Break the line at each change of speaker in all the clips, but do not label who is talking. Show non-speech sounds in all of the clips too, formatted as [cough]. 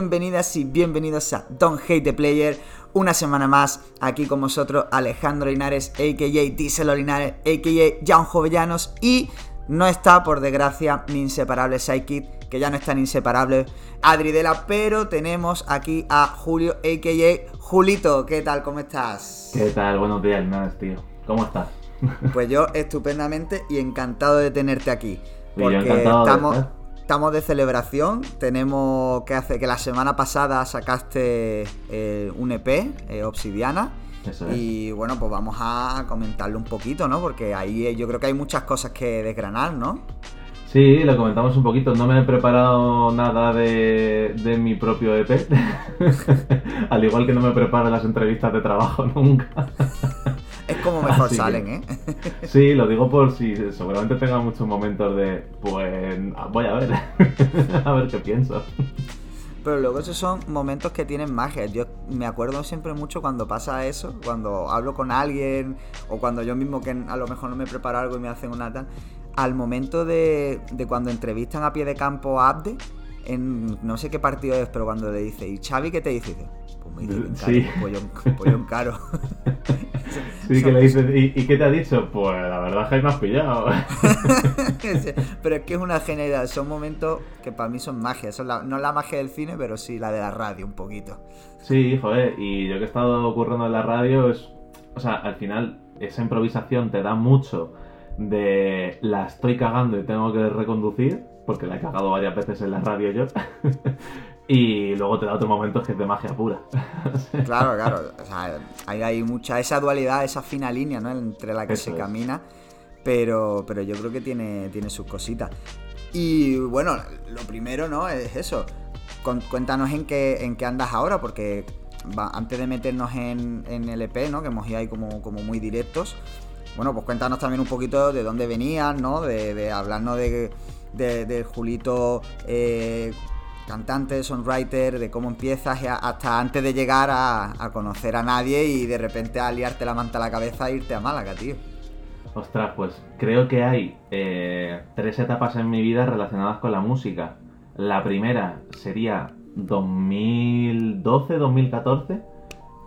bienvenidas y bienvenidos a Don't Hate the Player. Una semana más aquí con vosotros Alejandro Linares, a.k.a. Diesel Linares, a.k.a. Jan Jovellanos y no está, por desgracia, mi inseparable Psychic, que ya no es tan inseparable, Adridela, pero tenemos aquí a Julio, a.k.a. Julito. ¿Qué tal? ¿Cómo estás?
¿Qué tal? Buenos días, Linares, tío. ¿Cómo estás?
Pues yo estupendamente y encantado de tenerte aquí. Porque estamos, estamos de celebración. Tenemos que hacer que la semana pasada sacaste eh, un EP, eh, Obsidiana. Y bueno, pues vamos a comentarlo un poquito, ¿no? Porque ahí eh, yo creo que hay muchas cosas que desgranar, ¿no?
Sí, lo comentamos un poquito. No me he preparado nada de, de mi propio EP. [laughs] Al igual que no me preparo las entrevistas de trabajo [laughs] nunca.
Es como [laughs] mejor salen, ¿eh? [laughs]
Sí, lo digo por si seguramente tenga muchos momentos de, pues, voy a ver, [laughs] a ver qué pienso.
Pero luego esos son momentos que tienen magia. Yo me acuerdo siempre mucho cuando pasa eso, cuando hablo con alguien o cuando yo mismo que a lo mejor no me preparo algo y me hacen una tal. Al momento de, de cuando entrevistan a pie de campo a Abde, en no sé qué partido es, pero cuando le dice, ¿y Xavi qué te dice? Pues me dice, sí. un pollón, caro.
Sí, que le dices, ¿Y, qué te ha dicho? Pues la verdad es que me has pillado. [laughs]
pero es que es una genialidad, son momentos que para mí son magia, son no la magia del cine, pero sí la de la radio un poquito.
Sí, joder, y yo que he estado ocurriendo en la radio es, o sea, al final esa improvisación te da mucho de la estoy cagando y tengo que reconducir, porque la he cagado varias veces en la radio yo. [laughs] y luego te da otros momentos que es de magia pura. [laughs]
claro, claro. O sea, hay, mucha esa dualidad, esa fina línea, ¿no? Entre la que se camina. Pero, pero yo creo que tiene, tiene sus cositas. Y bueno, lo primero, ¿no? Es eso. cuéntanos en qué, en qué andas ahora, porque antes de meternos en, en el EP, ¿no? Que hemos ido ahí como, como muy directos. Bueno, pues cuéntanos también un poquito de dónde venías, ¿no? De, de hablarnos de, de, Julito, eh, cantante, songwriter, de cómo empiezas hasta antes de llegar a, conocer a nadie y de repente a liarte la manta a la cabeza e irte a Málaga, tío.
Ostras, pues creo que hay eh, tres etapas en mi vida relacionadas con la música. La primera sería 2012-2014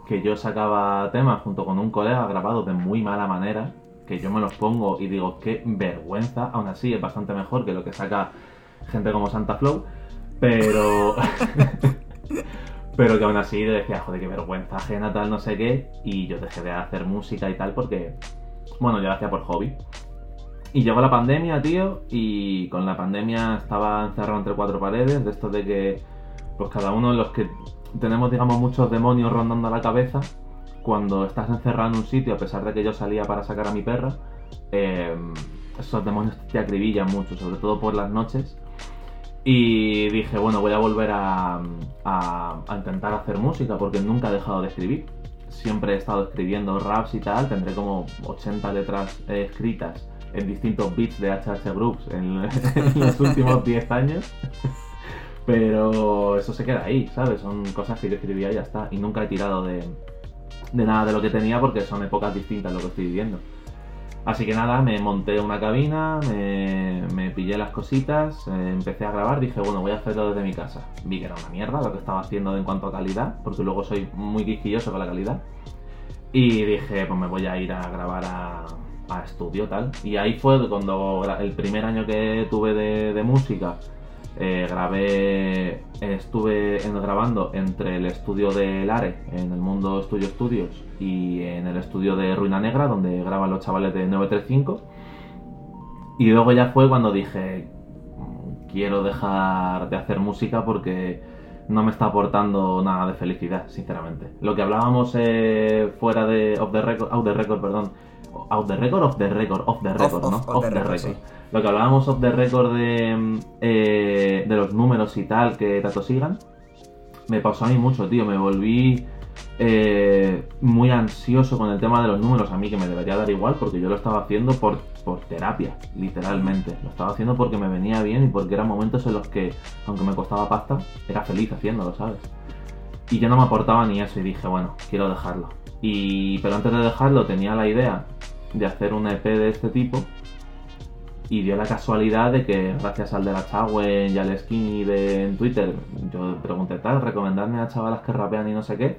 que yo sacaba temas junto con un colega grabado de muy mala manera, que yo me los pongo y digo, qué vergüenza, aún así es bastante mejor que lo que saca gente como Santa Flow, pero... [laughs] pero que aún así decía, joder, qué vergüenza ajena, tal, no sé qué, y yo dejé de hacer música y tal porque, bueno, yo lo hacía por hobby. Y llegó la pandemia, tío, y con la pandemia estaba encerrado entre cuatro paredes, de esto de que, pues cada uno de los que tenemos, digamos, muchos demonios rondando la cabeza. Cuando estás encerrado en un sitio, a pesar de que yo salía para sacar a mi perra, eh, esos demonios te acribillan mucho, sobre todo por las noches. Y dije, bueno, voy a volver a, intentar hacer música porque nunca he dejado de escribir. Siempre he estado escribiendo raps y tal, tendré como 80 letras escritas en distintos beats de HH Groups en, [laughs] en los últimos [laughs] 10 años. Pero eso se queda ahí, ¿sabes? Son cosas que yo escribía y ya está. Y nunca he tirado de, nada de lo que tenía porque son épocas distintas lo que estoy viviendo. Así que nada, me monté una cabina, me, pillé las cositas, eh, empecé a grabar, dije, bueno, voy a hacerlo desde mi casa. Vi que era una mierda lo que estaba haciendo en cuanto a calidad, porque luego soy muy quisquilloso con la calidad. Y dije, pues me voy a ir a grabar a, estudio tal. Y ahí fue cuando el primer año que tuve de música, eh, grabé, estuve grabando entre el estudio de Lare, en el Mundo Studio Studios, y en el estudio de Ruina Negra, donde graban los chavales de 935. Y luego ya fue cuando dije, quiero dejar de hacer música porque no me está aportando nada de felicidad, sinceramente. Lo que hablábamos eh, fuera de off the record, out the record, perdón, out the record, off the record, off the record, ¿no? Off, the, record lo que hablábamos off the record de, eh, de los números y tal que te sigan, me pasó a mí mucho, tío. Me volví eh, muy ansioso con el tema de los números. A mí que me debería dar igual porque yo lo estaba haciendo por, por terapia, literalmente. Lo estaba haciendo porque me venía bien y porque eran momentos en los que, aunque me costaba pasta, era feliz haciéndolo, ¿sabes? Y yo no me aportaba ni eso y dije, bueno, quiero dejarlo. Y, pero antes de dejarlo tenía la idea de hacer un EP de este tipo y dio la casualidad de que gracias al de la Chagüen y al Skinny de en Twitter, yo pregunté tal, recomendarme a chavalas que rapean y no sé qué.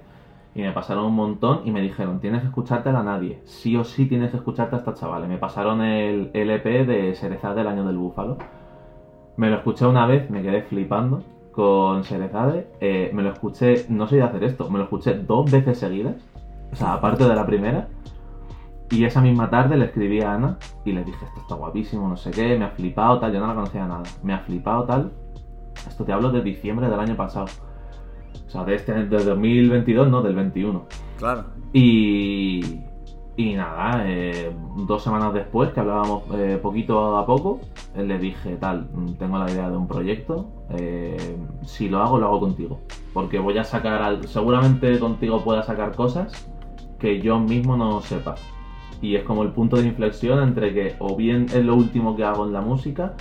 Y me pasaron un montón y me dijeron, tienes que escuchártela a nadie. Sí o sí tienes que escucharte a esta chavales. Me pasaron el LP de Cerezade del año del búfalo. Me lo escuché una vez, me quedé flipando con Cerezade. Eh, me lo escuché, no soy de hacer esto, me lo escuché dos veces seguidas. O sea, aparte de la primera. Y esa misma tarde le escribí a Ana y le dije, esto está guapísimo, no sé qué, me ha flipado tal, yo no la conocía nada. Me ha flipado tal. Esto te hablo de diciembre del año pasado. O sea, de este de 2022, no, del 21.
Claro.
Y, y nada, eh, dos semanas después, que hablábamos eh, poquito a poco, eh, le dije, tal, mm, tengo la idea de un proyecto, eh, si lo hago, lo hago contigo. Porque voy a sacar, al- seguramente contigo pueda sacar cosas que yo mismo no sepa. Y es como el punto de inflexión entre que o bien es lo último que hago en la música,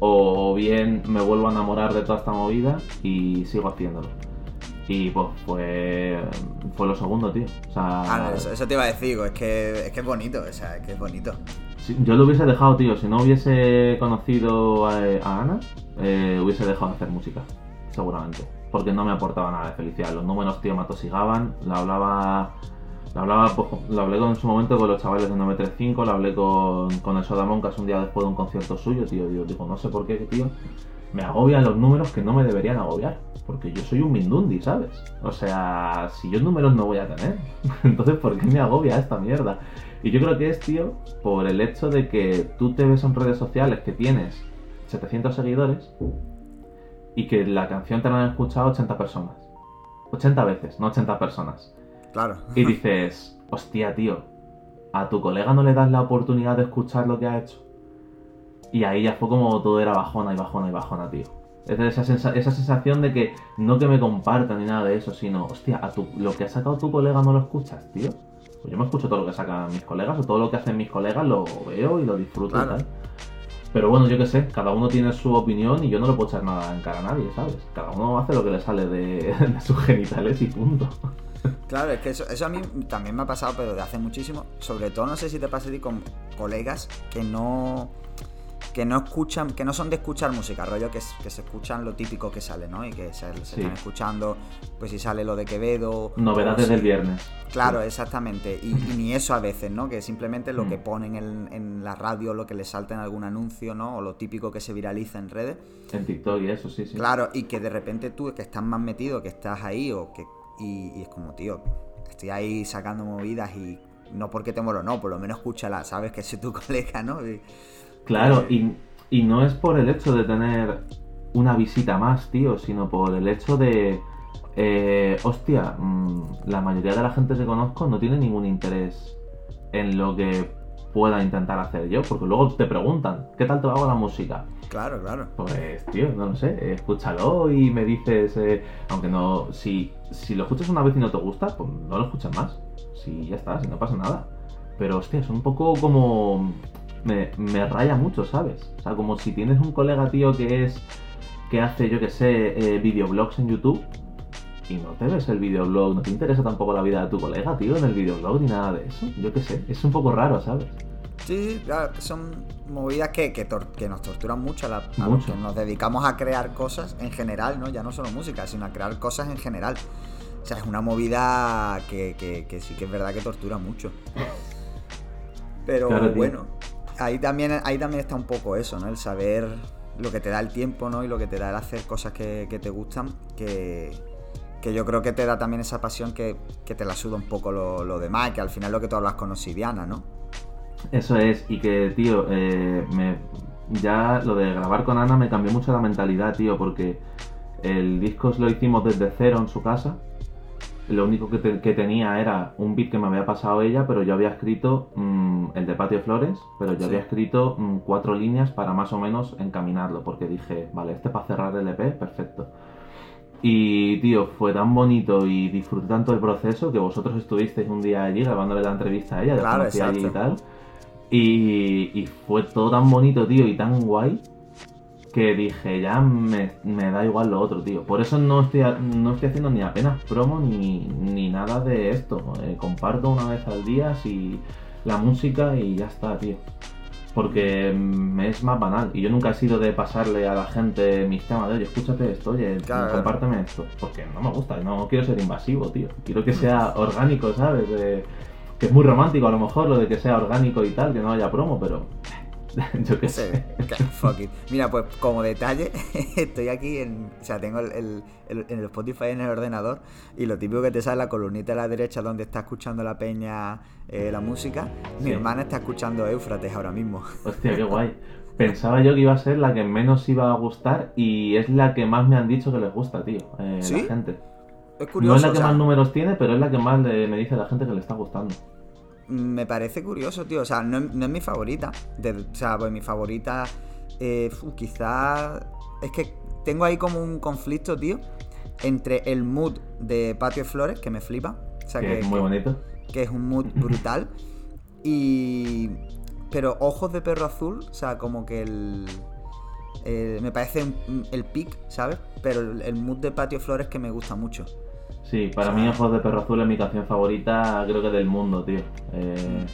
o bien me vuelvo a enamorar de toda esta movida y sigo haciéndolo. Y pues fue, fue lo segundo, tío. O sea,
Ah, no, eso, eso te iba a decir, es que, es que es bonito, o sea, es que es bonito.
Yo lo hubiese dejado, tío. Si no hubiese conocido a, a Ana, eh, hubiese dejado de hacer música, seguramente. Porque no me aportaba nada de felicidad. Los números, tío, me atosigaban. La hablaba. La hablaba, pues, lo hablé con- en su momento con los chavales de 935, lo hablé con, con el Soda Moncas un día después de un concierto suyo, tío. Digo, digo, no sé por qué, tío. Me agobian los números que no me deberían agobiar. Porque yo soy un Mindundi, ¿sabes? O sea, si yo números no voy a tener. [laughs] Entonces, ¿por qué me agobia esta mierda? Y yo creo que es, tío, por el hecho de que tú te ves en redes sociales que tienes 700 seguidores y que la canción te la han escuchado 80 personas. 80 veces, no 80 personas.
Claro.
Y dices, hostia, tío, a tu colega no le das la oportunidad de escuchar lo que ha hecho. Y ahí ya fue como todo era bajona y bajona y bajona, tío. Es esa, sensa- esa sensación de que no que me compartan ni nada de eso, sino, hostia, a tu, lo que ha sacado tu colega no lo escuchas, tío. Pues yo me escucho todo lo que sacan mis colegas o todo lo que hacen mis colegas lo veo y lo disfruto
Claro.
y tal. Pero bueno, yo qué sé, cada uno tiene su opinión y yo no le puedo echar nada en cara a nadie, ¿sabes? Cada uno hace lo que le sale de, [laughs] de sus genitales y punto.
Claro, es que eso, eso a mí también me ha pasado, pero de hace muchísimo. Sobre todo, no sé si te pasa a ti con colegas que no. Que no escuchan, que no son de escuchar música, rollo que, que se escuchan lo típico que sale, ¿no? Y que se, se
Sí.
están escuchando, pues si sale lo de Quevedo.
Novedades del viernes.
Claro,
Sí.
exactamente. Y, y ni eso a veces, ¿no? Que simplemente lo
Mm.
que ponen en, en la radio, lo que les salta en algún anuncio, ¿no? O lo típico que se viraliza en redes.
En TikTok y eso, sí, sí.
Claro, y que de repente tú, que estás más metido, que estás ahí, o que. Y, y es como, tío, estoy ahí sacando movidas y no porque te moro, no, por lo menos escúchala, sabes que soy tu [laughs] colega, ¿no? Y-
Claro, y, y no es por el hecho de tener una visita más, tío, sino por el hecho de. eh, hostia, mm, la mayoría de la gente que conozco no tiene ningún interés en lo que pueda intentar hacer yo, porque luego te preguntan, ¿qué tal te va con la música?
Claro, claro.
Pues, tío, no lo sé, escúchalo y me dices, eh, aunque no, si, si lo escuchas una vez y no te gusta, pues no lo escuchas más. Si ya está, si no pasa nada. Pero, hostia, es un poco como... Me, me raya mucho, ¿sabes? O sea, como si tienes un colega, tío, que es... que hace, yo que sé, eh, videoblogs en YouTube y no te ves el videoblog, no te interesa tampoco la vida de tu colega, tío, en el videoblog ni nada de eso. Yo qué sé, es un poco raro, ¿sabes?
Sí, claro, son movidas que, que, tor- que nos torturan mucho a, la- a los
Mucho.
que nos dedicamos a crear cosas en general, ¿no? Ya no solo música, sino a crear cosas en general. O sea, es una movida que, que- que sí que es verdad que tortura mucho. [laughs] Pero
Claro, tío.
Ahí también, ahí también está un poco eso, ¿no? El saber lo que te da el tiempo, ¿no? Y lo que te da el hacer cosas que, te gustan, que, que yo creo que te da también esa pasión que, que te la suda un poco lo, lo demás, que al final lo que tú hablas con Osidiana, ¿no?
Eso es, y que, tío, eh, me, ya lo de grabar con Ana me cambió mucho la mentalidad, tío, porque el disco lo hicimos desde cero en su casa. Lo único que, te- que tenía era un beat que me había pasado ella, pero yo había escrito mm, el de Patio Flores, pero yo
Sí.
había escrito mm, cuatro líneas para más o menos encaminarlo, porque dije, vale, este para cerrar el EP, perfecto. Y, tío, fue tan bonito y disfruté tanto el proceso que vosotros estuvisteis un día allí grabándole la entrevista a ella,
Claro,
allí y tal. Y, y fue todo tan bonito, tío, y tan guay que dije, ya me, me da igual lo otro, tío. Por eso no estoy, no estoy haciendo ni apenas promo ni, ni nada de esto. Eh, comparto una vez al día si la música y ya está, tío. porque me es más banal. Y yo nunca he sido de pasarle a la gente mis temas de, oye, escúchate esto, oye, compárteme esto. Porque no me gusta, no quiero ser invasivo, tío. Quiero que sea [laughs] orgánico, ¿sabes? que es muy romántico a lo mejor lo de que sea orgánico y tal, que no haya promo, pero [laughs] Yo qué sé.
Fuck it. Mira, pues como detalle, [laughs] estoy aquí en. O sea, tengo el, el, el, Spotify en el ordenador y lo típico que te sale la columnita a la derecha donde está escuchando la peña eh, la música. Mi hermana está escuchando Éufrates ahora mismo. [laughs]
Hostia, qué guay. Pensaba yo que iba a ser la que menos iba a gustar y es la que más me han dicho que les gusta, tío. Eh, La gente. Es curioso. No es la que más números tiene, pero es la que más me dice la gente que le está gustando
me parece curioso, tío. O sea, no, es mi favorita. o sea, pues mi favorita. Eh, quizás. Es que tengo ahí como un conflicto, tío. Entre el mood de Patio Flores, que me flipa. O sea,
que, es muy bonito.
Que es un mood [laughs] brutal. y. Pero Ojos de Perro Azul, o sea, como que el. me parece el pick, ¿sabes? Pero el mood de Patio Flores que me gusta mucho.
Sí, para mí Ojos de Perro Azul es mi canción favorita, creo que del mundo, tío. Eh,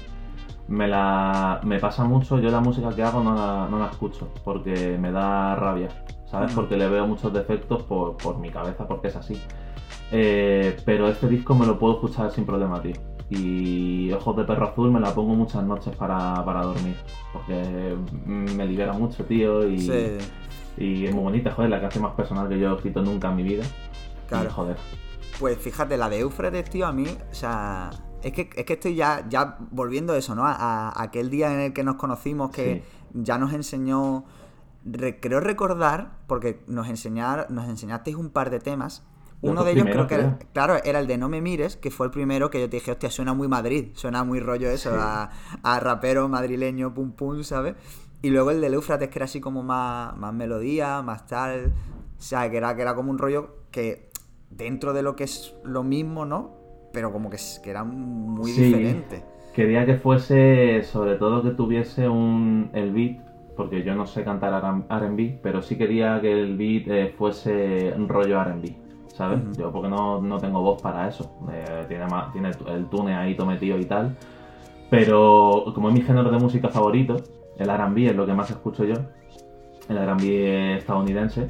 me la me pasa mucho, yo la música que hago no la, escucho, porque me da rabia, ¿sabes? Porque le veo muchos defectos por, mi cabeza, porque es así. Eh, pero este disco me lo puedo escuchar sin problema, tío. Y Ojos de Perro Azul me la pongo muchas noches para, dormir, porque me libera mucho, tío, y, y es muy bonita, joder, la canción más personal que yo he escrito nunca en mi vida. Claro. joder.
Pues fíjate, la de Eufrates, tío, a mí, o sea, es que, es que estoy ya, ya volviendo a eso, ¿no? A, aquel día en el que nos conocimos, que ya nos enseñó, creo recordar, porque nos, enseñar, nos enseñasteis un par de temas. Uno de ellos creo que era, claro, era el de No me mires, que fue el primero que yo te dije, hostia, suena muy Madrid, suena muy rollo eso, a, rapero madrileño, pum pum, ¿sabes? Y luego el de Eufrates, que era así como más, más melodía, más tal, o sea, que era, que era como un rollo que dentro de lo que es lo mismo, ¿no? Pero como que, que era muy diferente.
Quería que fuese, sobre todo que tuviese un el beat, porque yo no sé cantar RB, pero sí quería que el beat eh, fuese un rollo RB, ¿sabes? Yo porque no, tengo voz para eso. Eh, tiene, más, tiene el tune ahí metido y tal. Pero como es mi género de música favorito, el RB es lo que más escucho yo, el RB estadounidense,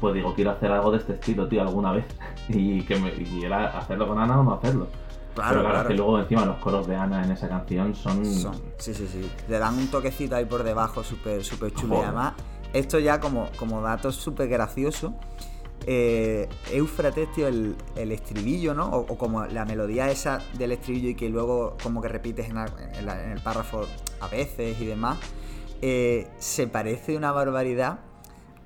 pues digo, quiero hacer algo de este estilo, tío, alguna vez. [laughs] y que me, y era hacerlo con Ana o no hacerlo. Claro, Pero claro, que luego encima los coros de Ana en esa canción son...
Sí, sí, sí. Le dan un toquecito ahí por debajo súper súper chulo. Y además, esto ya como, como dato súper gracioso. Eh, Eufrates, tío, el, estribillo, ¿no? O, como la melodía esa del estribillo y que luego como que repites en, el párrafo a veces y demás, eh, se parece una barbaridad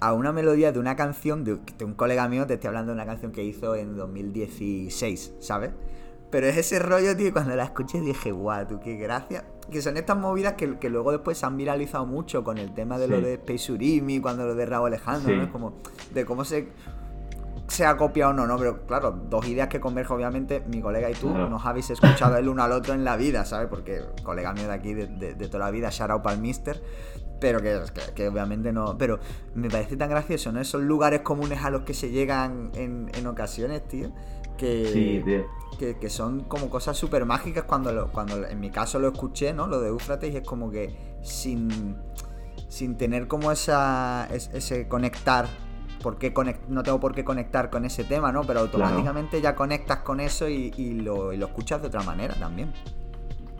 a una melodía de una canción de, un colega mío, te estoy hablando de una canción que hizo en 2016, ¿sabes? Pero es ese rollo, tío, cuando la escuché dije, guau, tú, qué gracia. Que son estas movidas que, luego después se han viralizado mucho con el tema de lo de Space Urimi, cuando lo de Raúl Alejandro, ¿no? Es como de cómo se, se ha copiado o no, ¿no? Pero claro, dos ideas que convergen, obviamente, mi colega y tú nos habéis escuchado el uno al otro en la vida, ¿sabes? Porque colega mío de aquí de, de toda la vida, shout out al mister pero que, obviamente no. Pero me parece tan gracioso, ¿no? Esos lugares comunes a los que se llegan en, ocasiones, tío. Que,
sí, tío.
Que, son como cosas súper mágicas cuando, lo, cuando en mi caso lo escuché, ¿no? Lo de Eufrates y es como que sin, sin tener como esa, ese conectar por qué no tengo por qué conectar con ese tema, ¿no? Pero automáticamente ya conectas con eso y, lo, y, lo, escuchas de otra manera también.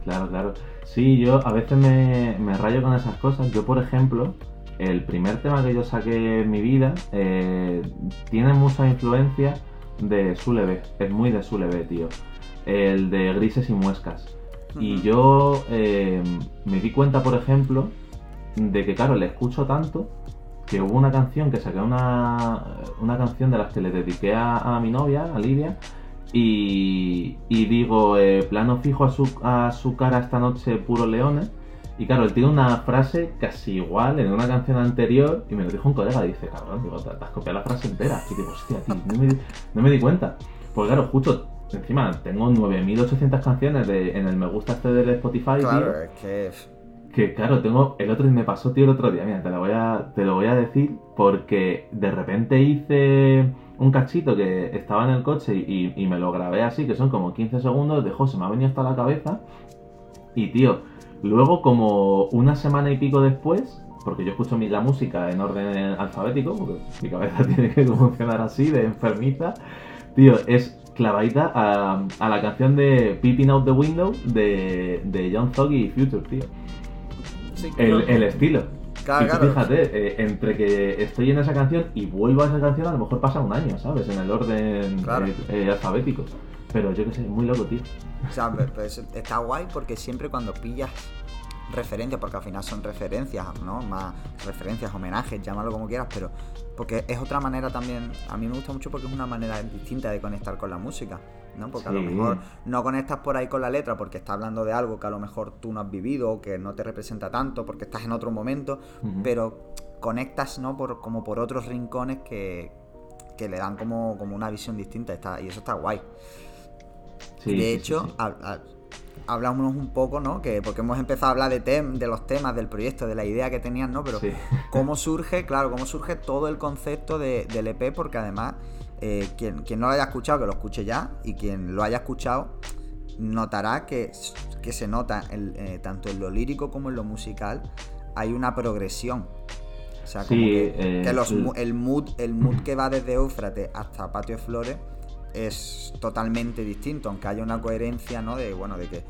Claro, claro. Sí, yo a veces me, rayo con esas cosas. Yo, por ejemplo, el primer tema que yo saqué en mi vida eh, tiene mucha influencia de Sulebe. Es muy de Sulebe, tío. El de Grises y Muescas. Y yo eh, me di cuenta, por ejemplo, de que, claro, le escucho tanto que hubo una canción que saqué una, una canción de las que le dediqué a, a mi novia, a Lidia, y, digo, eh, plano fijo a su, a su cara esta noche, puro leones. Y claro, él tiene una frase casi igual en una canción anterior y me lo dijo un colega, dice, cabrón, digo, te, has copiado la frase entera. Y digo, hostia, tío, no me, di cuenta. Pues claro, justo encima tengo 9.800 canciones de, en el me gusta este del Spotify.
Claro, es que...
Que claro, tengo el otro y me pasó, tío, el otro día. Mira, te lo voy a, te lo voy a decir porque de repente hice un cachito que estaba en el coche y, me lo grabé así, que son como 15 segundos, de se me ha venido hasta la cabeza. Y tío, luego como una semana y pico después, porque yo escucho la música en orden alfabético, porque mi cabeza [laughs] tiene que funcionar así, de enfermiza, tío, es clavadita a, la canción de Peeping Out the Window de, de John Zoggy y Future, tío. el, estilo. Claro, Fíjate, eh, entre que estoy en esa canción y vuelvo a esa canción, a lo mejor pasa un año, ¿sabes? En el orden eh, eh, alfabético. Pero yo qué sé, muy loco, tío.
O sea, pues, está guay porque siempre cuando pillas referencias, porque al final son referencias, ¿no? Más referencias, homenajes, llámalo como quieras, pero porque es otra manera también, a mí me gusta mucho porque es una manera distinta de conectar con la música, ¿no? Porque a lo mejor no conectas por ahí con la letra porque está hablando de algo que a lo mejor tú no has vivido o que no te representa tanto porque estás en otro momento, pero conectas, ¿no? Por, como por otros rincones que, que le dan como, como una visión distinta está, y eso está guay. de hecho, hablamos un poco, ¿no? Que porque hemos empezado a hablar de tem, de los temas, del proyecto, de la idea que tenían, ¿no? Pero cómo surge, claro, cómo surge todo el concepto del EP, porque además eh, quien, no lo haya escuchado, que lo escuche ya, y quien lo haya escuchado notará que, se nota eh, tanto en lo lírico como en lo musical hay una progresión. O sea, como que, eh, el, mood, el mood que va desde Éufrates hasta Patio de Flores es totalmente distinto, aunque haya una coherencia, ¿no? De, bueno, de que,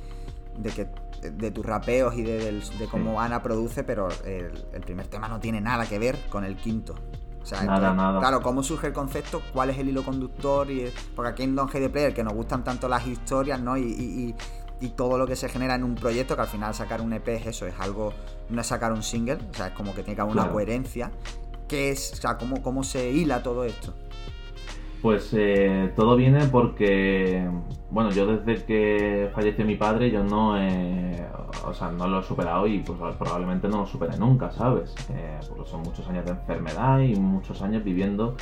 de que de tus rapeos y de, cómo Ana produce, pero el, primer tema no tiene nada que ver con el quinto. O sea, claro, cómo surge el concepto, cuál es el hilo conductor, y porque aquí en Don G de Player, que nos gustan tanto las historias, ¿no? Y, todo lo que se genera en un proyecto, que al final sacar un EP es eso, es algo, no es sacar un single, o sea, es como que tiene que haber una coherencia. ¿Qué es, o sea, cómo, cómo se hila todo esto?
Pues eh, todo viene porque, bueno, yo desde que falleció mi padre, yo no o sea, no lo he superado y pues probablemente no lo supere nunca, ¿sabes? Eh, porque son muchos años de enfermedad y muchos años viviendo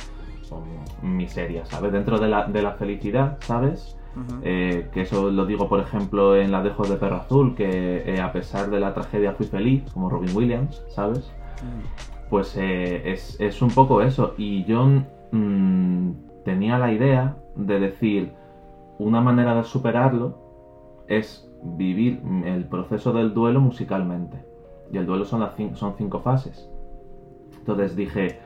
con miseria, ¿sabes? Dentro de la, de la felicidad, ¿sabes? Eh, que eso lo digo, por ejemplo, en La Dejo de Perro Azul, que a pesar de la tragedia fui feliz, como Robin Williams, ¿sabes? Mm. Pues es, es, un poco eso. Y yo... Mmm, tenía la idea de decir, una manera de superarlo es vivir el proceso del duelo musicalmente. Y el duelo son, las son cinco fases. Entonces dije,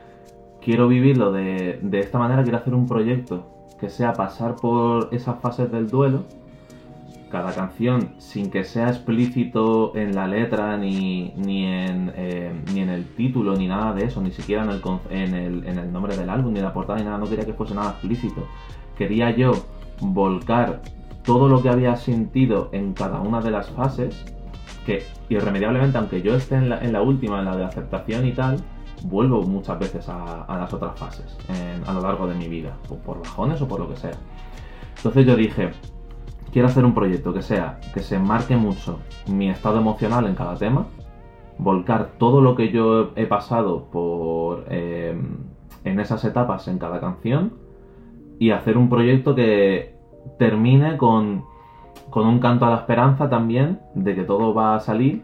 quiero vivirlo de, de esta manera, quiero hacer un proyecto que sea pasar por esas fases del duelo cada canción sin que sea explícito en la letra ni, ni, en, eh, ni en el título ni nada de eso, ni siquiera en el, en, el, en el nombre del álbum ni la portada ni nada, no quería que fuese nada explícito. Quería yo volcar todo lo que había sentido en cada una de las fases, que irremediablemente, aunque yo esté en la, en la última, en la de aceptación y tal, vuelvo muchas veces a, las otras fases a lo largo de mi vida, por bajones o por lo que sea. Entonces yo dije, quiero hacer un proyecto que sea, que se marque mucho mi estado emocional en cada tema, volcar todo lo que yo he pasado por em, en esas etapas en cada canción y hacer un proyecto que termine con, con un canto a la esperanza también de que todo va a salir,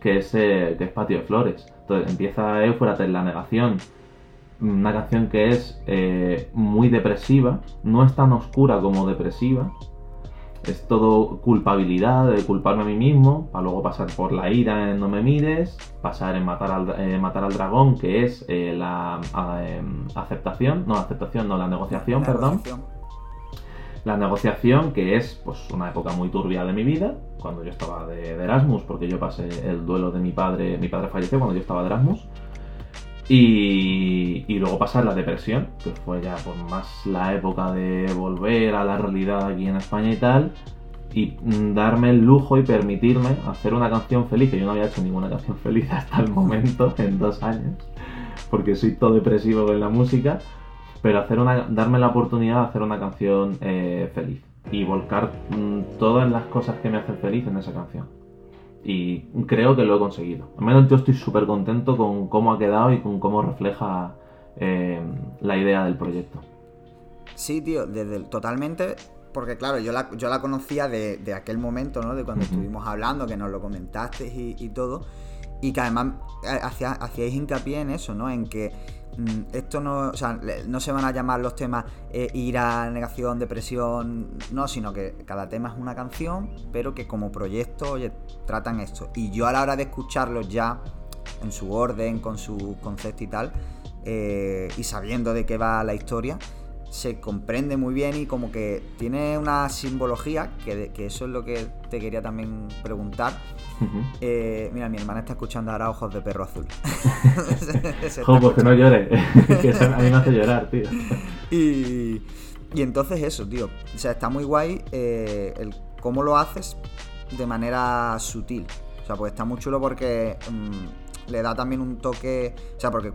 que es, eh, que es Patio de Flores. Entonces empieza Éufrates, la negación, una canción que es eh, muy depresiva, no es tan oscura como depresiva, es todo culpabilidad, de culparme a mí mismo, para luego pasar por la ira en no me mires, pasar en matar al, eh, matar al dragón, que es eh, la em, aceptación, no aceptación, no, la negociación, perdón. La negociación, que es pues una época muy turbia de mi vida, cuando yo estaba de, Erasmus, porque yo pasé el duelo de mi padre, mi padre falleció cuando yo estaba de Erasmus. Y, luego pasar la depresión, que fue ya por más la época de volver a la realidad aquí en España y tal, y darme el lujo y permitirme hacer una canción feliz, que yo no había hecho ninguna canción feliz [laughs] hasta el momento, en dos años, porque soy todo depresivo con la música, pero hacer una, darme la oportunidad de hacer una canción eh, feliz. Y volcar mm, todas las cosas que me hacen feliz en esa canción y creo que lo he conseguido. Al menos yo estoy súper contento con cómo ha quedado y con cómo refleja eh, la idea del proyecto.
Sí, tío, desde totalmente, porque claro, yo la, yo la conocía de, aquel momento, ¿no? De cuando estuvimos hablando, que nos lo comentaste y, todo. Y que además eh, hacíais hincapié en eso, ¿no? En que mm, esto no, o sea, no se van a llamar los temas eh, ira, negación, depresión, no, sino que cada tema es una canción, pero que como proyecto, oye, tratan esto. Y yo a la hora de escucharlos ya, en su orden, con su concepto y tal, eh, y sabiendo de qué va la historia, se comprende muy bien y como que tiene una simbología, que, que eso es lo que te quería también preguntar. Eh, mira, mi hermana está escuchando ahora Ojos de Perro Azul. [laughs]
pues [laughs] que no llore, que a mí me hace llorar, tío. [laughs]
Y, y entonces eso, tío. O sea, está muy guay eh, el cómo lo haces de manera sutil. O sea, pues está muy chulo porque... Mm, le da también un toque, o sea, porque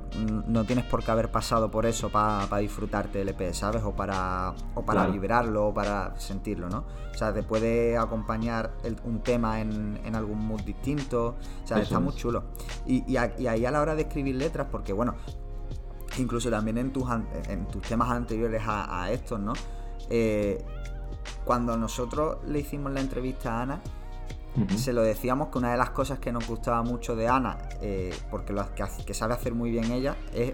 no tienes por qué haber pasado por eso para disfrutarte el EP, ¿sabes? O para, o para liberarlo o para sentirlo, ¿no? O sea, te puede acompañar un tema en, algún mood distinto, o sea, está muy chulo. Y, ahí a la hora de escribir letras, porque bueno, incluso también en tus, en tus temas anteriores a, estos, ¿no? Eh, cuando nosotros le hicimos la entrevista a Ana, se lo decíamos que una de las cosas que nos gustaba mucho de Ana, eh, porque lo que, sabe hacer muy bien ella, es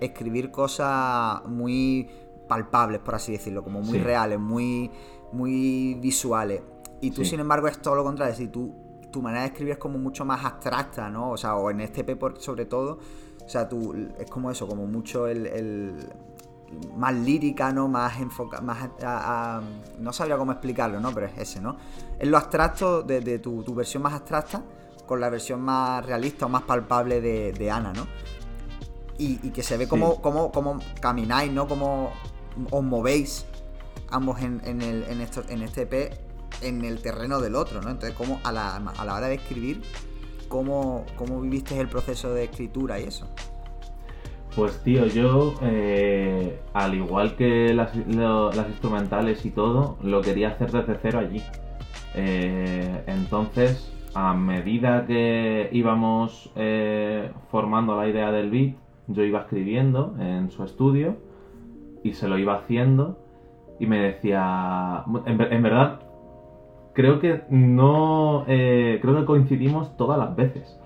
escribir cosas muy palpables, por así decirlo, como muy reales, muy, muy visuales. Y tú, sin embargo, es todo lo contrario. Si tú, tu manera de escribir es como mucho más abstracta, ¿no? O sea, o en este P sobre todo, o sea, tú, es como eso, como mucho el más lírica, ¿no? Más enfocada, más no sabría cómo explicarlo, ¿no? Pero es ese, ¿no? Es lo abstracto de, tu, versión más abstracta con la versión más realista o más palpable de, Ana, ¿no? Y, que se ve como, como, camináis, ¿no? Como os movéis ambos en, el, en, esto, en este EP en el terreno del otro, ¿no? Entonces, como a la, a la hora de escribir, ¿cómo, ¿cómo viviste el proceso de escritura y eso?
Pues tío, yo, eh, al igual que las, instrumentales y todo, lo quería hacer desde cero allí. Eh, entonces, a medida que íbamos eh, formando la idea del beat, yo iba escribiendo en su estudio y se lo iba haciendo y me decía, en, verdad, creo que no, creo que coincidimos todas las veces.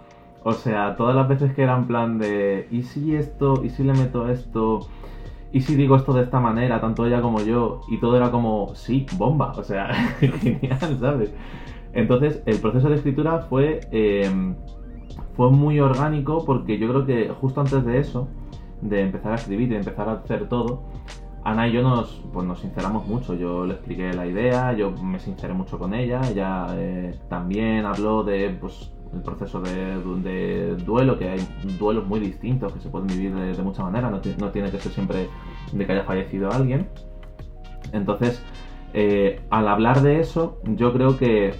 O sea, todas las veces que era en plan de, ¿y si esto? ¿Y si le meto esto? ¿Y si digo esto de esta manera? Tanto ella como yo. Y todo era como, sí, bomba. O sea, [laughs] genial, ¿sabes? Entonces, el proceso de escritura fue, em, fue muy orgánico porque yo creo que justo antes de eso, de empezar a escribir y de empezar a hacer todo, Ana y yo nos, pues nos sinceramos mucho. Yo le expliqué la idea, yo me sinceré mucho con ella. Ella eh, también habló de pues, el proceso de, duelo, que hay duelos muy distintos que se pueden vivir de, muchas maneras, no, tiene que ser siempre de que haya fallecido alguien. Entonces, eh, al hablar de eso, yo creo que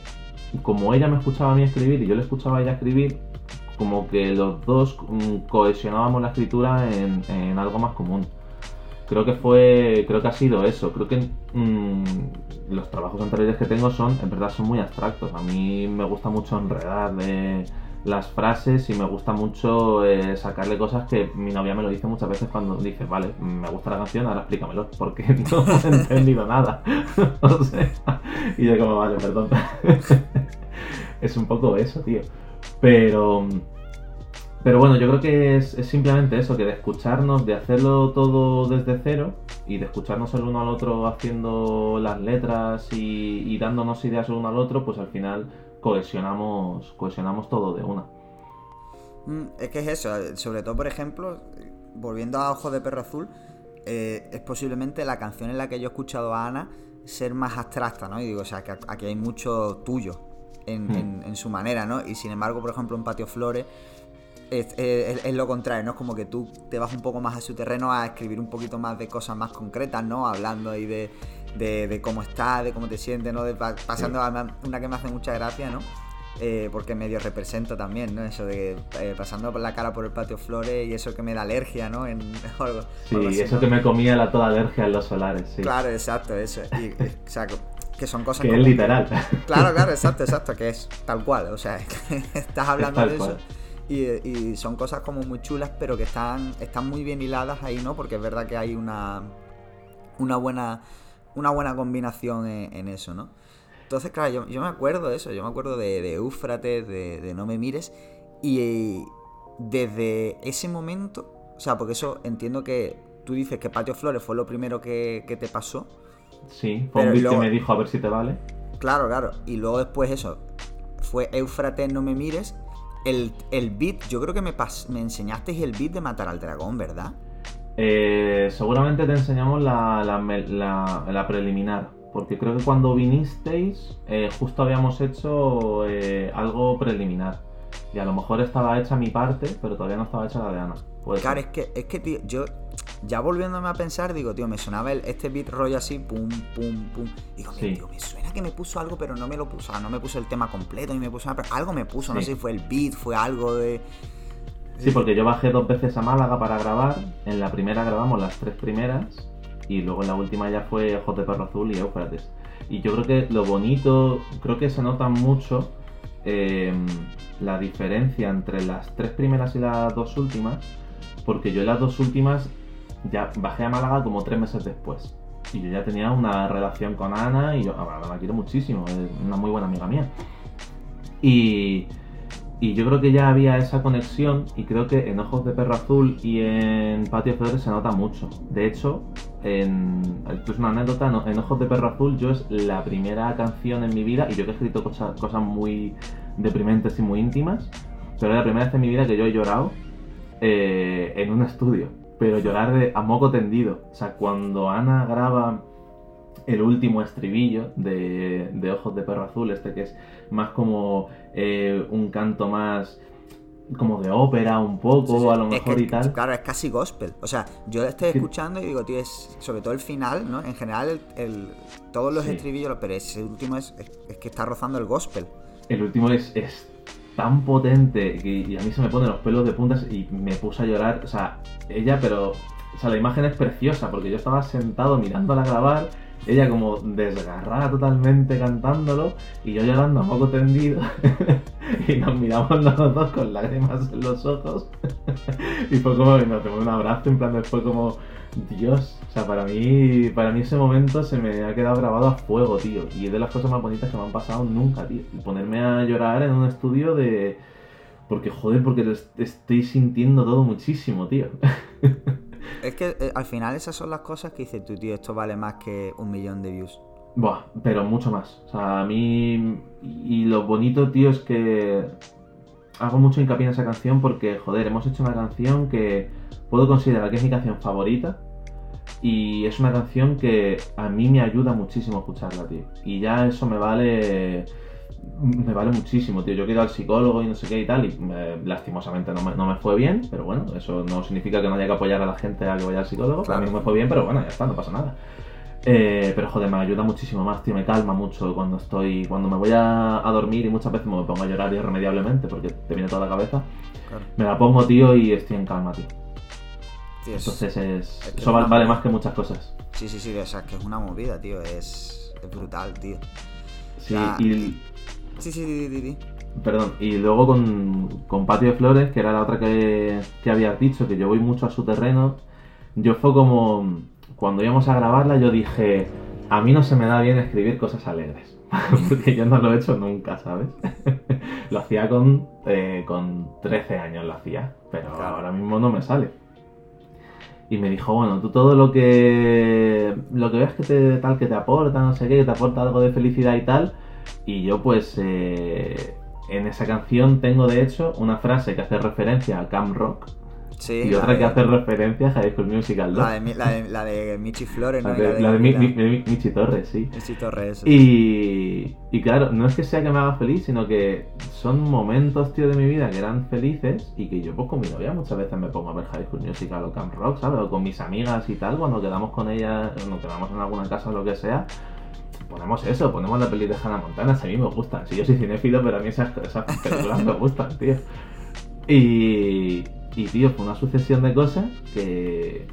como ella me escuchaba a mí escribir y yo le escuchaba a ella escribir, como que los dos mm, cohesionábamos la escritura en algo más común creo que fue, creo que ha sido eso. Creo que mm, los trabajos anteriores que tengo son, en verdad, son muy abstractos. A mí me gusta mucho enredar de las frases y me gusta mucho eh, sacarle cosas que mi novia me lo dice muchas veces cuando dice, vale, me gusta la canción, ahora explícamelo, porque [laughs] no he entendido nada. [laughs] o sea, y yo como, vale, perdón. [laughs] es un poco eso, tío. Pero pero bueno, yo creo que es, simplemente eso, que de escucharnos, de hacerlo todo desde cero y de escucharnos el uno al otro haciendo las letras y, dándonos ideas el uno al otro, pues al final cohesionamos, cohesionamos todo de una.
Mm, es que es eso, sobre todo por ejemplo, volviendo a Ojo de Perro Azul, eh, es posiblemente la canción en la que yo he escuchado a Ana ser más abstracta, ¿no? Y digo, o sea, que aquí hay mucho tuyo en, hmm. en su manera, ¿no? Y sin embargo, por ejemplo, en Patio Flores es, lo contrario, ¿no? Es como que tú te vas un poco más a su terreno a escribir un poquito más de cosas más concretas, ¿no? Hablando ahí de, cómo estás, de cómo te sientes, ¿no? pasando a una que me hace mucha gracia, ¿no? Eh, porque medio represento también, ¿no? Eso de eh, pasando por la cara por el patio flores y eso que me da alergia, ¿no? En, [laughs]
algo, sí, eso que me comía la toda alergia en los solares, sí.
Claro, exacto, eso. Y, que son cosas
que es literal.
Claro, claro, [laughs] exacto, exacto, que es tal cual. O sea, [laughs] estás hablando de eso. Y, son cosas como muy chulas, pero que están, están muy bien hiladas ahí, ¿no? Porque es verdad que hay una, una, buena, una buena combinación en, eso, ¿no? Entonces, claro, yo, me acuerdo de eso, yo me acuerdo de, de Éufrates, de, No me mires, Y desde ese momento, o sea, porque eso entiendo que tú dices que Patio Flores fue lo primero que, te pasó.
Sí, fue un beat que me dijo a ver si te vale.
Claro, claro. Y luego después eso, fue Eufrates, no me mires. El, el beat, yo creo que me, me enseñasteis el beat de Matar al Dragón, ¿verdad?
Eh, seguramente te enseñamos la, la, preliminar, porque creo que cuando vinisteis eh, justo habíamos hecho eh, algo preliminar. Y a lo mejor estaba hecha mi parte, pero todavía no estaba hecha la de Ana.
claro, es que, es que, tío, yo ya volviéndome a pensar, digo, tío, me sonaba el, este beat rollo así, pum, pum, pum. Digo, me suena que me puso algo, pero no me lo puso. no me puso el tema completo y me puso algo me puso, no sé si fue el beat, fue algo de.
Sí, porque yo bajé dos veces a Málaga para grabar. En la primera grabamos las tres primeras y luego en la última ya fue J Perro Azul y Eufrates. Y yo creo que lo bonito, creo que se nota mucho em, la diferencia entre las tres primeras y las dos últimas, porque yo en las dos últimas ya bajé a Málaga como tres meses después. Y yo ya tenía una relación con Ana y yo la quiero muchísimo, es una muy buena amiga mía. Y, y yo creo que ya había esa conexión y creo que en Ojos de Perro Azul y en Patio Flores se nota mucho. De hecho, esto es una anécdota, en Ojos de Perro Azul yo es la primera canción en mi vida y yo que he escrito cosas, cosas muy deprimentes y muy íntimas, pero es la primera vez en mi vida que yo he llorado eh, en un estudio. Pero llorar de, a moco tendido. O sea, cuando Ana graba el último estribillo de, de, Ojos de Perro Azul, este que es más como eh, un canto más como de ópera un poco, a lo mejor y tal.
Claro, es casi gospel. O sea, yo estoy escuchando y digo, tío, es sobre todo el final, ¿no? En general, el, todos los estribillos, pero ese último es, es, que está rozando el gospel.
El último es, es tan potente que a mí se me ponen los pelos de puntas y me puse a llorar. O sea, ella, pero. O sea, la imagen es preciosa porque yo estaba sentado mirándola grabar ella como desgarrada totalmente cantándolo y yo llorando a poco tendido [laughs] y nos miramos los dos con lágrimas en los ojos [laughs] y fue como nos tomó un abrazo en plan fue como Dios, o sea, para mí, para mí ese momento se me ha quedado grabado a fuego, tío. Y es de las cosas más bonitas que me han pasado nunca, tío. Ponerme a llorar en un estudio de... Porque, joder, porque estoy sintiendo todo muchísimo, tío. [laughs]
Es que eh, al final esas son las cosas que dices tú, tío, esto vale más que un millón de views.
Buah, pero mucho más. O sea, a mí. Y lo bonito, tío, es que. Hago mucho hincapié en esa canción porque, joder, hemos hecho una canción que puedo considerar que es mi canción favorita. Y es una canción que a mí me ayuda muchísimo escucharla, tío. Y ya eso me vale me vale muchísimo, tío. Yo he ido al psicólogo y no sé qué y tal, y lastimosamente no me, no me, fue bien, pero bueno, eso no significa que no haya que apoyar a la gente a que vaya al psicólogo. A mí no me fue bien, pero bueno, ya está, no pasa nada. Eh, pero joder, me ayuda muchísimo más, tío, me calma mucho cuando estoy, cuando me voy a, dormir y muchas veces me pongo a llorar irremediablemente porque te viene toda la cabeza. Me la pongo, tío, y estoy en calma, tío. Entonces es, eso vale, más que muchas cosas.
Sí, sí, sí, o sea, que es una movida, tío, es, es brutal, tío.
Sí, y
Sí, sí, sí, sí,
Perdón, y luego con, Patio de Flores, que era la otra que, que habías dicho, que yo voy mucho a su terreno, yo fue como, cuando íbamos a grabarla, yo dije, a mí no se me da bien escribir cosas alegres, [laughs] porque yo no lo he hecho nunca, ¿sabes? [laughs] lo hacía con, eh, con 13 años, lo hacía, pero ahora mismo no me sale. Y me dijo, bueno, tú todo lo que lo que veas que te tal que te aporta, no sé qué, que te aporta algo de felicidad y tal, y yo pues eh, en esa canción tengo de hecho una frase que hace referencia a Cam Rock. Y otra que hace referencia a High School Musical
La de, la de, la de Michi Flores, ¿no?
La de, Michi Torres, sí.
Michi Torres,
Y, y claro, no es que sea que me haga feliz, sino que son momentos, tío, de mi vida que eran felices y que yo pues con mi novia muchas veces me pongo a ver High School Musical o Camp Rock, ¿sabes? O con mis amigas y tal, cuando quedamos con ellas, cuando quedamos en alguna casa o lo que sea, ponemos eso, ponemos la peli de Hannah Montana, a mí me gustan. Si yo soy cinéfilo, pero a mí esas, esas películas me gustan, tío. Y, y, tío, fue una sucesión de cosas que,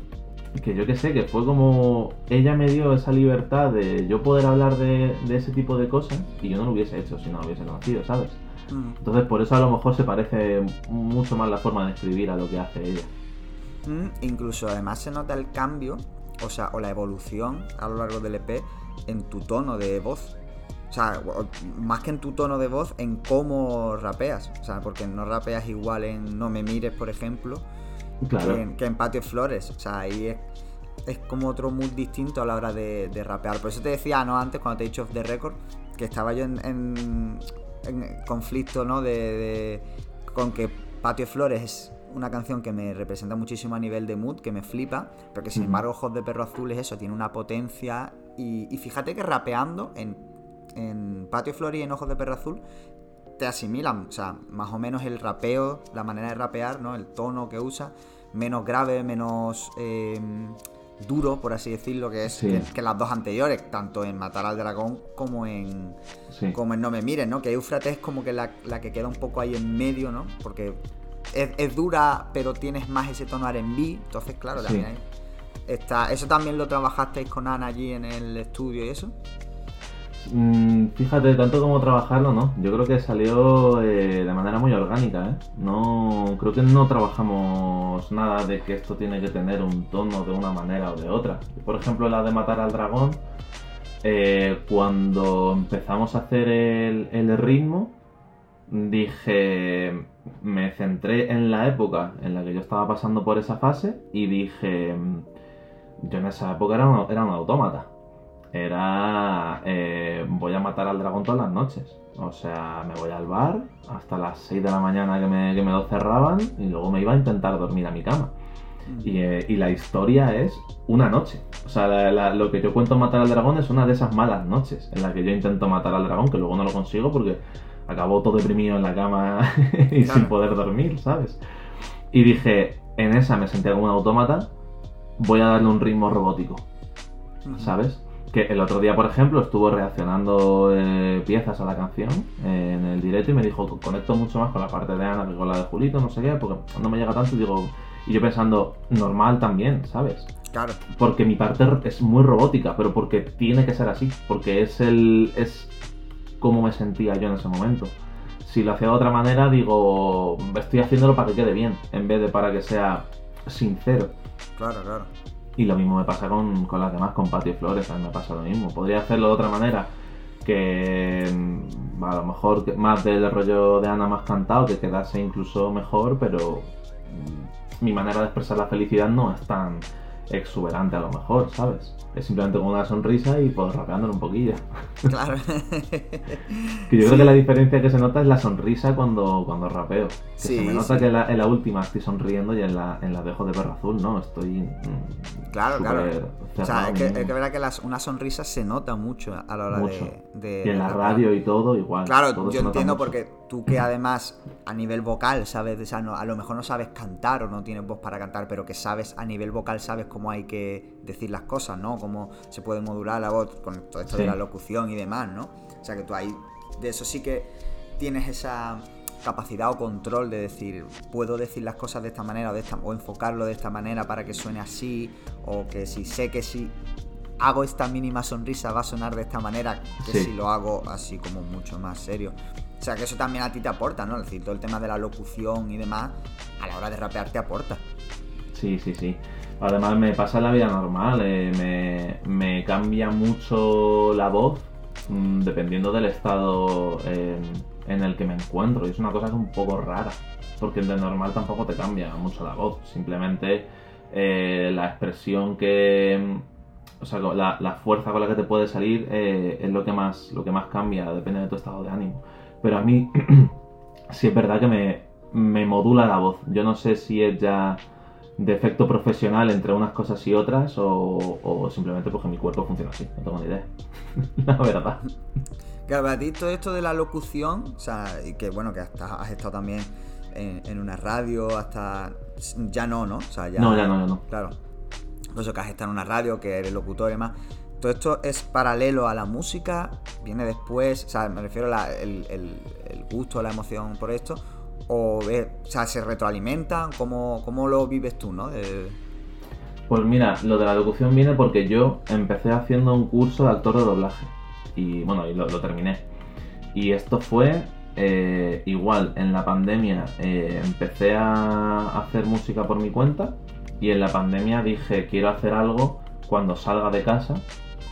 que yo que sé, que fue como ella me dio esa libertad de yo poder hablar de, de ese tipo de cosas y yo no lo hubiese hecho si no lo hubiese conocido, ¿sabes? Mm. Entonces por eso a lo mejor se parece mucho más la forma de escribir a lo que hace ella.
Mm, incluso además se nota el cambio, o sea, o la evolución a lo largo del EP en tu tono de voz. O sea, más que en tu tono de voz, en cómo rapeas. O sea, porque no rapeas igual en No me mires, por ejemplo, que, en, Patio Flores. O sea, ahí es, es, como otro mood distinto a la hora de, rapear. Por eso te decía, ¿no? Antes, cuando te he dicho off the record, que estaba yo en, conflicto, ¿no? De, con que Patio Flores es una canción que me representa muchísimo a nivel de mood, que me flipa, pero que sin embargo Ojos de Perro Azul es eso, tiene una potencia y, y fíjate que rapeando en en Patio Flor y en Ojos de Perro Azul te asimilan, o sea, más o menos el rapeo, la manera de rapear, ¿no? El tono que usa, menos grave, menos eh, duro, por así decirlo, que es que, las dos anteriores, tanto en Matar al Dragón como en como en No me miren, ¿no? Que Eufrates es como que la, que queda un poco ahí en medio, ¿no? Porque es, dura, pero tienes más ese tono R&B, entonces claro, también está, ¿Eso también lo trabajasteis con Ana allí en el estudio y eso?
Mm, fíjate, tanto como trabajarlo, ¿no? Yo creo que salió eh, de manera muy orgánica, ¿eh? No, creo que no trabajamos nada de que esto tiene que tener un tono de una manera o de otra. Por ejemplo, la de matar al dragón, eh, cuando empezamos a hacer el, ritmo, dije, me centré en la época en la que yo estaba pasando por esa fase y dije, yo en esa época era era un autómata era eh, voy a matar al dragón todas las noches. O sea, me voy al bar hasta las 6 de la mañana que me, que me lo cerraban y luego me iba a intentar dormir a mi cama. Y, eh, la historia es una noche. O sea, lo que yo cuento matar al dragón es una de esas malas noches en la que yo intento matar al dragón, que luego no lo consigo porque acabo todo deprimido en la cama [laughs] y sin poder dormir, ¿sabes? Y dije, en esa me sentía como un autómata, voy a darle un ritmo robótico, ¿sabes? Que el otro día, por ejemplo, estuvo reaccionando eh, piezas a la canción eh, en el directo y me dijo, conecto mucho más con la parte de Ana que con la de Julito, no sé qué, porque no me llega tanto y digo, y yo pensando, normal también, ¿sabes?
Claro.
Porque mi parte es muy robótica, pero porque tiene que ser así, porque es el es como me sentía yo en ese momento. Si lo hacía de otra manera, digo, estoy haciéndolo para que quede bien, en vez de para que sea sincero.
Claro, claro.
Y lo mismo me pasa con, las demás, con Patio Flores, a mí me pasa lo mismo. Podría hacerlo de otra manera, que mm, a lo mejor más del rollo de Ana más cantado, que quedase incluso mejor, pero mm, mi manera de expresar la felicidad no es tan exuberante a lo mejor, ¿sabes? Es simplemente con una sonrisa y pues rapeándolo un poquillo. Claro. [laughs] que yo creo que la diferencia que se nota es la sonrisa cuando, cuando rapeo. se me nota que en la, última estoy sonriendo y en la, en la dejo de perro azul, ¿no? Estoy.
Mm, claro, claro. O sea, es que, es que verdad que una sonrisa se nota mucho a la hora de,
Y en la radio y todo, igual.
Claro, yo entiendo porque tú que además a nivel vocal sabes, o sea, a lo mejor no sabes cantar o no tienes voz para cantar, pero que sabes a nivel vocal sabes cómo hay que decir las cosas, ¿no? Cómo se puede modular la voz con todo esto de la locución y demás, ¿no? O sea que tú ahí, de eso sí que tienes esa capacidad o control de decir, puedo decir las cosas de esta manera o, de esta, o enfocarlo de esta manera para que suene así, o que si sé que si hago esta mínima sonrisa va a sonar de esta manera, que si lo hago así como mucho más serio. O sea que eso también a ti te aporta, ¿no? Es decir, todo el tema de la locución y demás, a la hora de rapear te aporta.
Sí, sí, sí. Además me pasa en la vida normal, eh, me, cambia mucho la voz mm, dependiendo del estado en el que me encuentro. Y es una cosa que es un poco rara, porque de normal tampoco te cambia mucho la voz. Simplemente eh, la expresión que... O sea, la, fuerza con la que te puede salir eh, es lo que, más, lo que más cambia, depende de tu estado de ánimo. Pero a mí [clears throat] sí es verdad que me, me modula la voz. Yo no sé si es ya defecto profesional entre unas cosas y otras o, simplemente porque mi cuerpo funciona así, no tengo ni idea. [laughs] la verdad.
Claro, a ti todo esto de la locución, o sea, y que bueno, que hasta has estado también en, una radio, hasta... Ya no, ¿no? O sea, ya,
no, ya no, ya no.
Claro. Por eso que has estado en una radio, que eres locutor y demás. ¿Todo esto es paralelo a la música? ¿Viene después? O sea, me refiero al el, el gusto, la emoción por esto o, sea, se retroalimentan? ¿Cómo, ¿Cómo, lo vives tú, no?
Pues mira, lo de la locución viene porque yo empecé haciendo un curso de actor de doblaje y bueno, y lo, terminé. Y esto fue eh, igual, en la pandemia eh, empecé a hacer música por mi cuenta y en la pandemia dije quiero hacer algo cuando salga de casa,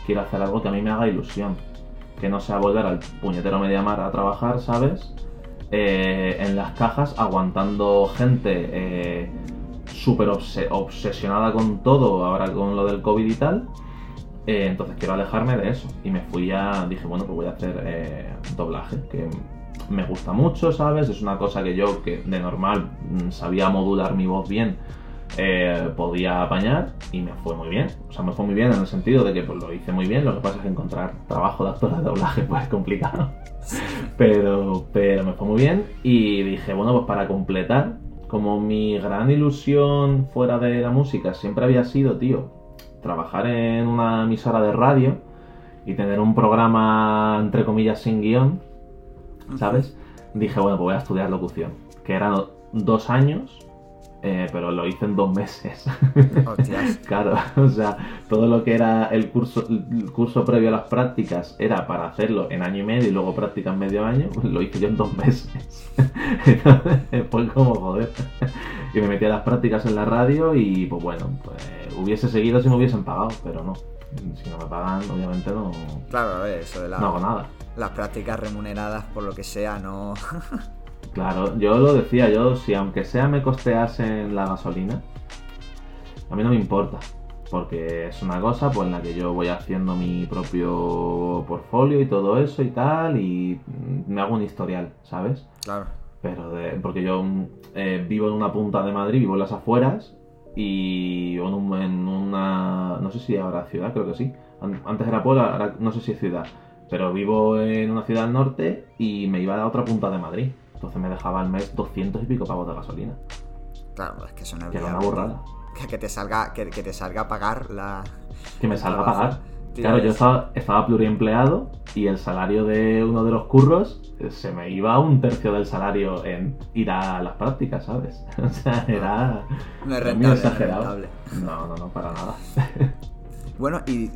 quiero hacer algo que a mí me haga ilusión. que no sea volver al puñetero Mediamar a trabajar, ¿sabes? Eh, en las cajas, aguantando gente eh, súper obsesionada con todo, ahora con lo del COVID y tal. Eh, entonces quiero alejarme de eso. Y me fui a. Dije, bueno, pues voy a hacer doblaje, que me gusta mucho, ¿sabes? Es una cosa que yo, que de normal mm, sabía modular mi voz bien, eh, podía apañar y me fue muy bien. O sea, me fue muy bien en el sentido de que pues, lo hice muy bien. Lo que pasa es que encontrar trabajo de actor de doblaje pues es complicado. [laughs] Pero, pero me fue muy bien y dije, bueno, pues para completar, como mi gran ilusión fuera de la música siempre había sido, tío, trabajar en una emisora de radio y tener un programa, entre comillas, sin guion, ¿sabes? Dije, bueno, pues voy a estudiar locución, que eran dos años eh, pero lo hice en dos meses. [laughs] claro, o sea, todo lo que era el curso, el curso previo a las prácticas era para hacerlo en año y medio y luego prácticas medio año, lo hice yo en dos meses. [laughs] Entonces, fue como joder. Y me metí a las prácticas en la radio y pues bueno, pues hubiese seguido si me hubiesen pagado, pero no. Si no me pagan, obviamente no.
Claro, eso de la,
no hago nada.
Las prácticas remuneradas por lo que sea, no. [laughs]
Claro, yo lo decía, yo si aunque sea me costeasen la gasolina, a mí no me importa, porque es una cosa pues, en la que yo voy haciendo mi propio portfolio y todo eso y tal, y me hago un historial, ¿sabes?
Claro.
Pero porque yo eh, vivo en una punta de Madrid, vivo en las afueras, y en, en una, no sé si ahora ciudad, creo que sí. Antes era pueblo, ahora no sé si es ciudad. Pero vivo en una ciudad norte y me iba a la otra punta de Madrid. Entonces me dejaba al mes 200 y pico pavos de gasolina.
Claro, es que eso no es
Que era una borrada. [laughs]
Que, te salga, que, te salga a pagar la.
Que me salga a pagar. claro, yo estaba, estaba pluriempleado y el salario de uno de los curros eh, se me iba un tercio del salario en ir a las prácticas, ¿sabes? [laughs] O sea, era.
No es rentable. exagerado.
No, no, no, para nada.
bueno, y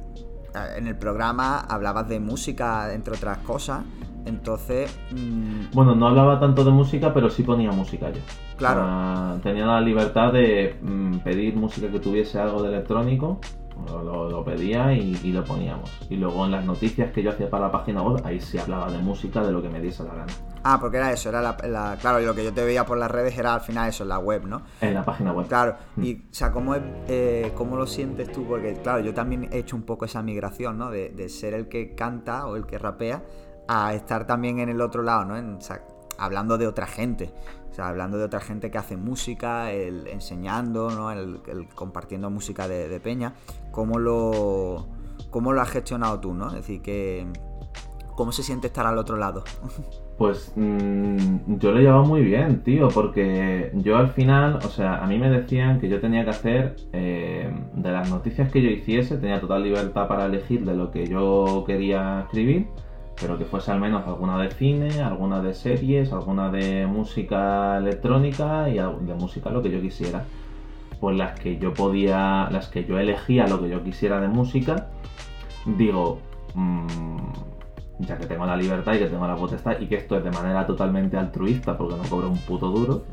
en el programa hablabas de música, entre otras cosas. Entonces.
Mm, bueno, no hablaba tanto de música, pero sí ponía música yo.
Claro.
tenía la libertad de mm, pedir música que tuviese algo de electrónico. Lo, pedía y, lo poníamos. Y luego en las noticias que yo hacía para la página web, ahí sí hablaba de música, de lo que me diese la gana.
Ah, porque era eso, era la, claro, y lo que yo te veía por las redes era al final eso, en la web, ¿no?
En la página web.
Claro, mm. y o sea, ¿cómo, eh, ¿cómo lo sientes tú? Porque claro, yo también he hecho un poco esa migración, ¿no? De, de ser el que canta o el que rapea a estar también en el otro lado, ¿no? Hablando de otra gente. Hablando de otra gente que hace música, enseñando, ¿no? El, compartiendo música de, Peña. ¿Cómo lo, ¿Cómo lo has gestionado tú, no? Es decir, que, ¿cómo se siente estar al otro lado? [laughs]
Pues mm, yo lo llevado muy bien, tío, porque yo al final, o sea, a mí me decían que yo tenía que hacer, eh, de las noticias que yo hiciese, tenía total libertad para elegir de lo que yo quería escribir pero que fuese al menos alguna de cine, alguna de series, alguna de música electrónica y de música lo que yo quisiera. Pues las que yo podía, las que yo elegía lo que yo quisiera de música, digo, mm, ya que tengo la libertad y que tengo la potestad y que esto es de manera totalmente altruista porque no cobro un puto duro,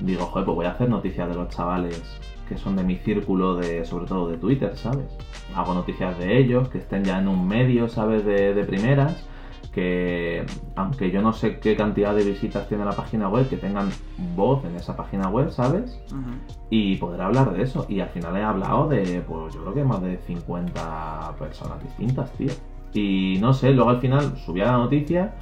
digo, joder, pues voy a hacer noticias de los chavales que son de mi círculo de, sobre todo de Twitter, ¿sabes? Hago noticias de ellos, que estén ya en un medio, ¿sabes? De, de primeras que aunque yo no sé qué cantidad de visitas tiene la página web, que tengan voz en esa página web, ¿sabes? Y poder hablar de eso. Y al final he hablado de, pues yo creo que más de 50 personas distintas, tío. Y no sé, luego al final subí a la noticia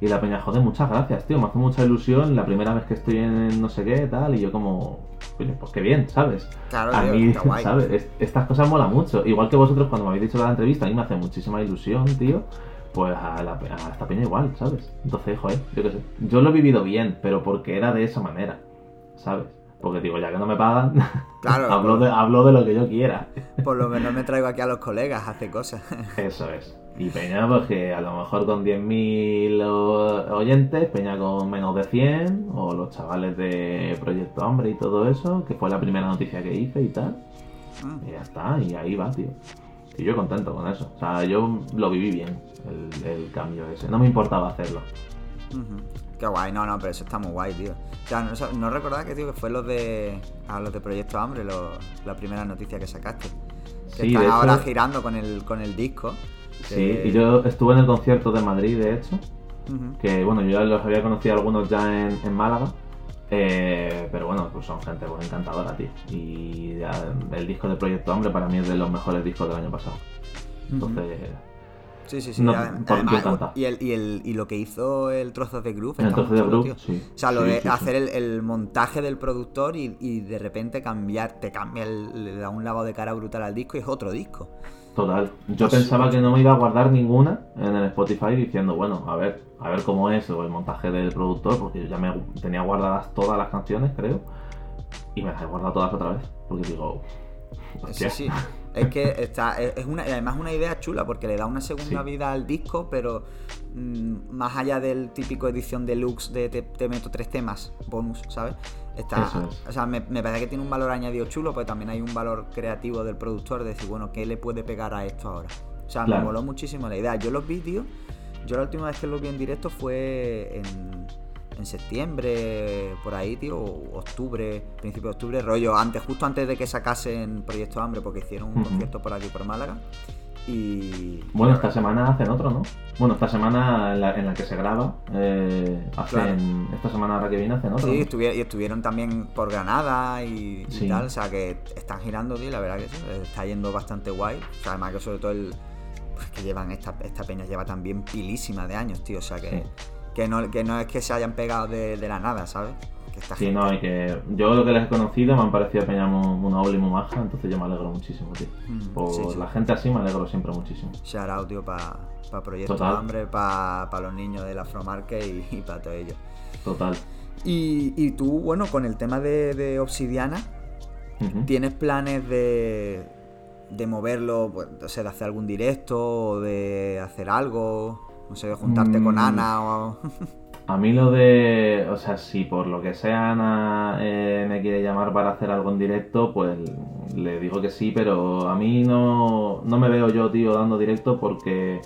y la peña, joder, muchas gracias, tío. Me hace mucha ilusión la primera vez que estoy en no sé qué, tal. Y yo como, pues qué bien, ¿sabes?
Claro, a mí, [laughs]
¿sabes? estas cosas mola mucho. Igual que vosotros cuando me habéis dicho la entrevista, a mí me hace muchísima ilusión, tío pues a, la, a esta peña igual, ¿sabes? Entonces, joder, yo qué sé. Yo lo he vivido bien, pero porque era de esa manera, ¿sabes? Porque digo, ya que no me pagan, [laughs]
claro,
hablo, de, hablo de lo que yo quiera. [laughs]
Por lo menos me traigo aquí a los colegas, hace cosas. [laughs]
Eso es. Y Peña, pues que a lo mejor con 10.000 oyentes, Peña con menos de 100, o los chavales de Proyecto Hambre y todo eso, que fue la primera noticia que hice y tal. Ah. Y ya está, y ahí va, tío. Y yo contento con eso. O sea, yo lo viví bien, el, cambio ese. No me importaba hacerlo.
Qué guay, no, no, pero eso está muy guay, tío. O sea, no, recordaba que, tío, que fue los de, a los de Proyecto Hambre, la primera noticia que sacaste. Que están ahora girando con el, con el disco.
Sí, y yo estuve en el concierto de Madrid, de hecho, que bueno, yo ya los había conocido algunos ya en, Málaga, eh, pero bueno, pues son gente pues, encantadora, tío. Y el disco de Proyecto Hombre para mí es de los mejores discos del año pasado. Entonces...
Sí, sí, sí. y, el, y, el, y, lo que hizo el trozo de Groove.
El trozo de Groove, sí.
O sea, lo de hacer el, montaje del productor y, de repente cambiar, te cambia, le da un lavado de cara brutal al disco y es otro disco.
Total. Yo pensaba que no me iba a guardar ninguna en el Spotify diciendo, bueno, a ver, a ver cómo es el montaje del productor, porque yo ya me tenía guardadas todas las canciones, creo, y me las he guardado todas otra vez, porque digo,
Sí, sí. Es que está, es una, además una idea chula porque le da una segunda vida al disco, pero mm, más allá del típico edición deluxe de te, meto tres temas, bonus, ¿sabes? Está, O sea, me, parece que tiene un valor añadido chulo, pero también hay un valor creativo del productor de decir, bueno, ¿qué le puede pegar a esto ahora? O sea, me moló muchísimo la idea. Yo los vi, tío. Yo la última vez que los vi en directo fue en en septiembre, por ahí, tío, octubre, principio de octubre, rollo, antes, justo antes de que sacasen Proyecto Hambre, porque hicieron un concierto por aquí, por Málaga. Y.
Bueno, esta semana hacen otro, ¿no? Bueno, esta semana en la, que se graba, eh, hacen. Esta semana ahora que viene hacen otro.
Sí, y estuvieron también por Granada y, tal, o sea que están girando, tío, la verdad que sí, está yendo bastante guay. O sea, además que sobre todo el. Pues que llevan esta, esta peña lleva también pilísima de años, tío, o sea que que no, que no es que se hayan pegado de, la nada, ¿sabes?
Sí, no, y que yo lo que les he conocido me han parecido Peña una obra muy maja, entonces yo me alegro muchísimo, tío. Mm, Por la gente así me alegro siempre muchísimo.
Shout out, tío, para pa Proyecto Hambre, para pa los niños del Afromarket y, y para todo ello.
Total.
Y, y, tú, bueno, con el tema de, Obsidiana, ¿tienes planes de, de moverlo, pues, o sea, de hacer algún directo o de hacer algo? No sé, juntarte con mm. Ana o... [laughs]
A mí lo de, o sea, si por lo que sea Ana eh, me quiere llamar para hacer algo en directo, pues le digo que sí, pero a mí no, no me veo yo, tío, dando directo porque,